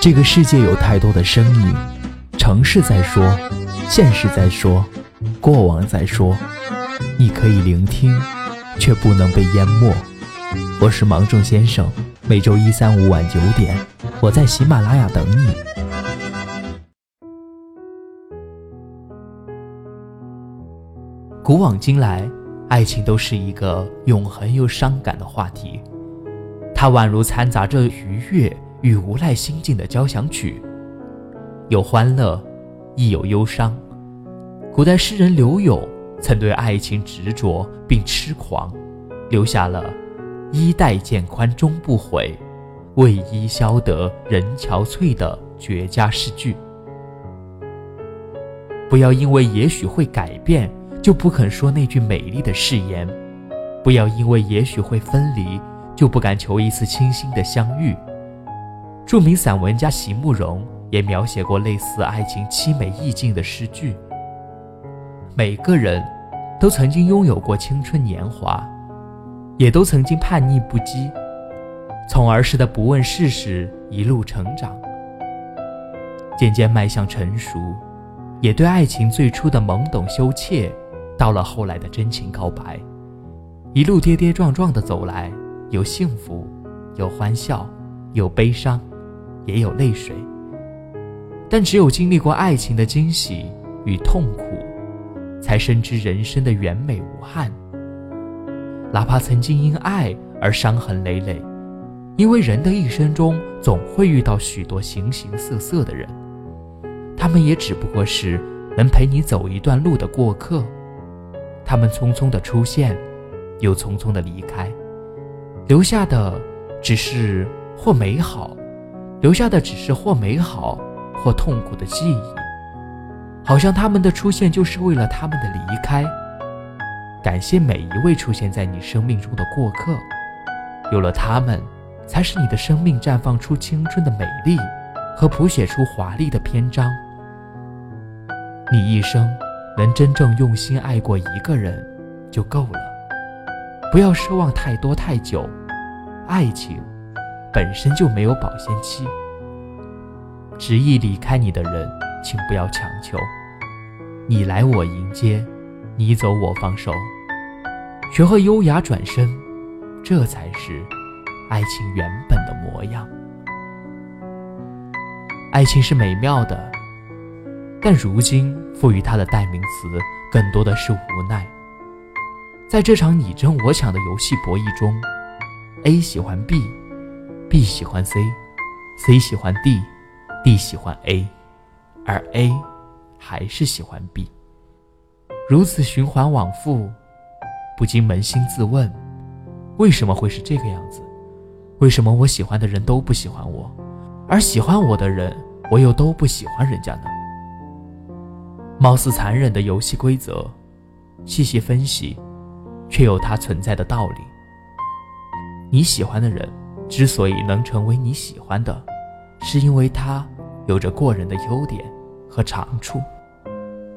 这个世界有太多的声音，城市在说，现实在说，过往在说。你可以聆听，却不能被淹没。我是芒种先生，每周一、三、五晚九点，我在喜马拉雅等你。古往今来，爱情都是一个永恒又伤感的话题，它宛如掺杂着愉悦与无奈心境的交响曲，有欢乐，亦有忧伤。古代诗人柳永。曾对爱情执着并痴狂，留下了“衣带渐宽终不悔，为伊消得人憔悴”的绝佳诗句。不要因为也许会改变，就不肯说那句美丽的誓言；不要因为也许会分离，就不敢求一次倾心的相遇。著名散文家席慕容也描写过类似爱情凄美意境的诗句。每个人都曾经拥有过青春年华，也都曾经叛逆不羁，从儿时的不问世事一路成长，渐渐迈向成熟，也对爱情最初的懵懂羞怯，到了后来的真情告白，一路跌跌撞撞的走来，有幸福，有欢笑，有悲伤，也有泪水。但只有经历过爱情的惊喜与痛苦。才深知人生的圆美无憾。哪怕曾经因爱而伤痕累累，因为人的一生中总会遇到许多形形色色的人，他们也只不过是能陪你走一段路的过客。他们匆匆的出现，又匆匆的离开，留下的只是或美好，留下的只是或美好或痛苦的记忆。好像他们的出现就是为了他们的离开。感谢每一位出现在你生命中的过客，有了他们，才使你的生命绽放出青春的美丽和谱写出华丽的篇章。你一生能真正用心爱过一个人就够了，不要奢望太多太久。爱情本身就没有保鲜期，执意离开你的人，请不要强求。你来我迎接，你走我放手，学会优雅转身，这才是爱情原本的模样。爱情是美妙的，但如今赋予它的代名词更多的是无奈。在这场你争我抢的游戏博弈中，A 喜欢 B B 喜欢 C，C 喜欢 D，D 喜欢 A，而 A。还是喜欢 B，如此循环往复，不禁扪心自问：为什么会是这个样子？为什么我喜欢的人都不喜欢我，而喜欢我的人，我又都不喜欢人家呢？貌似残忍的游戏规则，细细分析，却有它存在的道理。你喜欢的人之所以能成为你喜欢的，是因为他有着过人的优点。和长处，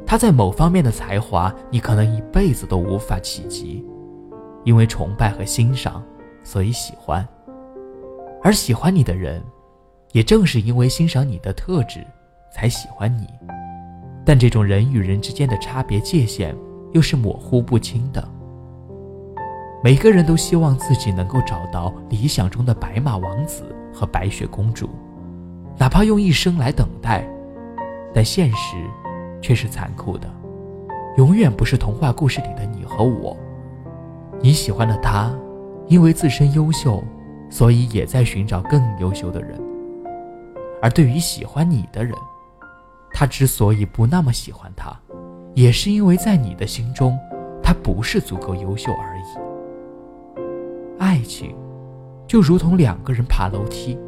他在某方面的才华，你可能一辈子都无法企及。因为崇拜和欣赏，所以喜欢。而喜欢你的人，也正是因为欣赏你的特质，才喜欢你。但这种人与人之间的差别界限，又是模糊不清的。每个人都希望自己能够找到理想中的白马王子和白雪公主，哪怕用一生来等待。但现实却是残酷的，永远不是童话故事里的你和我。你喜欢的他，因为自身优秀，所以也在寻找更优秀的人。而对于喜欢你的人，他之所以不那么喜欢他，也是因为在你的心中，他不是足够优秀而已。爱情，就如同两个人爬楼梯。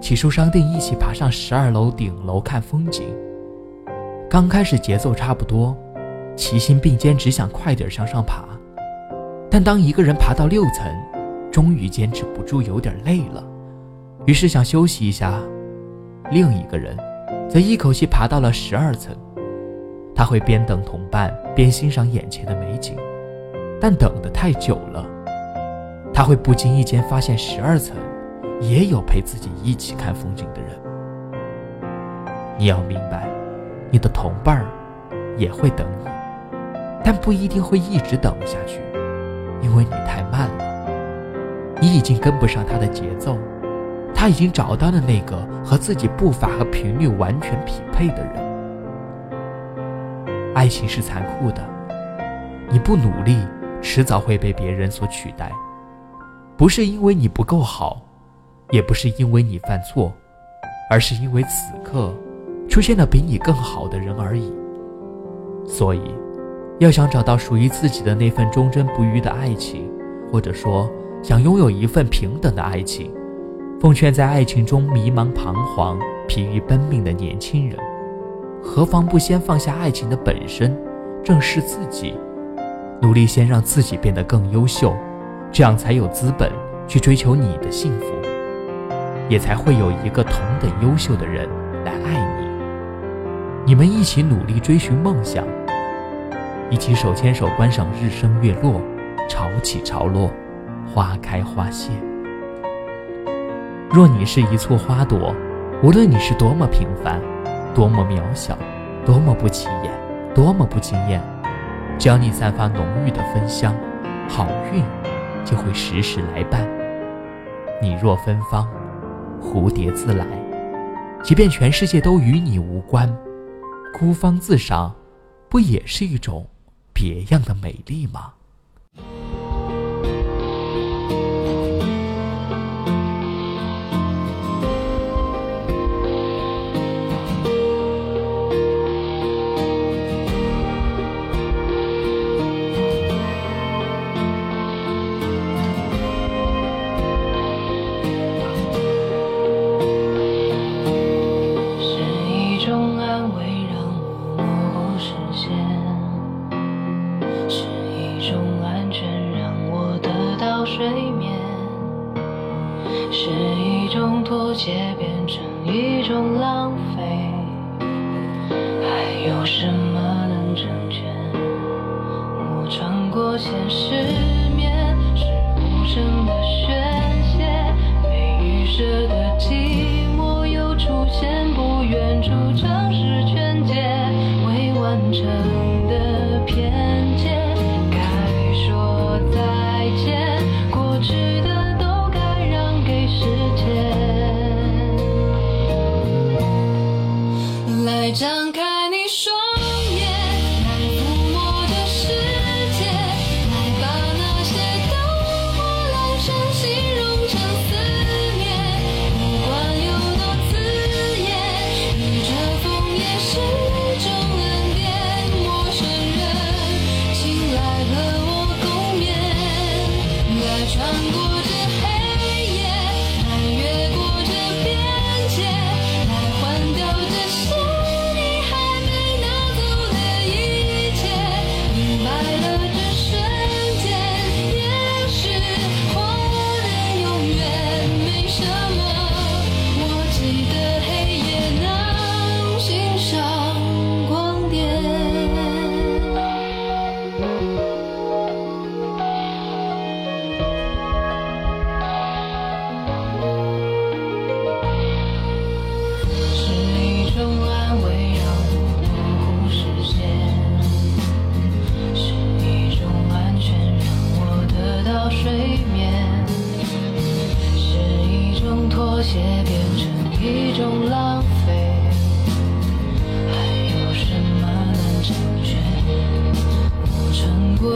起初商定一起爬上十二楼顶楼看风景。刚开始节奏差不多，齐心并肩，只想快点向上爬。但当一个人爬到六层，终于坚持不住，有点累了，于是想休息一下。另一个人则一口气爬到了十二层。他会边等同伴边欣赏眼前的美景，但等得太久了，他会不经意间发现十二层。也有陪自己一起看风景的人。你要明白，你的同伴儿也会等你，但不一定会一直等下去，因为你太慢了，你已经跟不上他的节奏，他已经找到了那个和自己步伐和频率完全匹配的人。爱情是残酷的，你不努力，迟早会被别人所取代，不是因为你不够好，也不是因为你犯错，而是因为此刻。出现了比你更好的人而已。所以，要想找到属于自己的那份忠贞不渝的爱情，或者说想拥有一份平等的爱情，奉劝在爱情中迷茫彷徨、疲于奔命的年轻人，何妨不先放下爱情的本身，正视自己，努力先让自己变得更优秀，这样才有资本去追求你的幸福，也才会有一个同等优秀的人来爱你。你们一起努力追寻梦想，一起手牵手观赏日升月落，潮起潮落，花开花谢。若你是一簇花朵，无论你是多么平凡，多么渺小，多么不起眼，多么不惊艳，只要你散发浓郁的芬香，好运就会时时来伴。你若芬芳，蝴蝶自来。即便全世界都与你无关。孤芳自赏，不也是一种别样的美丽吗？妥协变成一种浪费，还有什么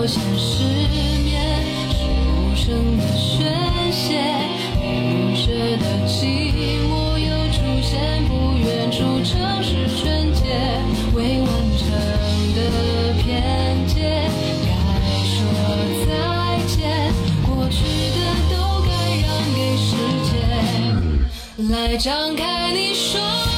现实面是无声的宣泄，预设的寂寞又出现，不远处城市纯洁，未完成的偏见，该说再见，过去的都该让给时间来张开你双。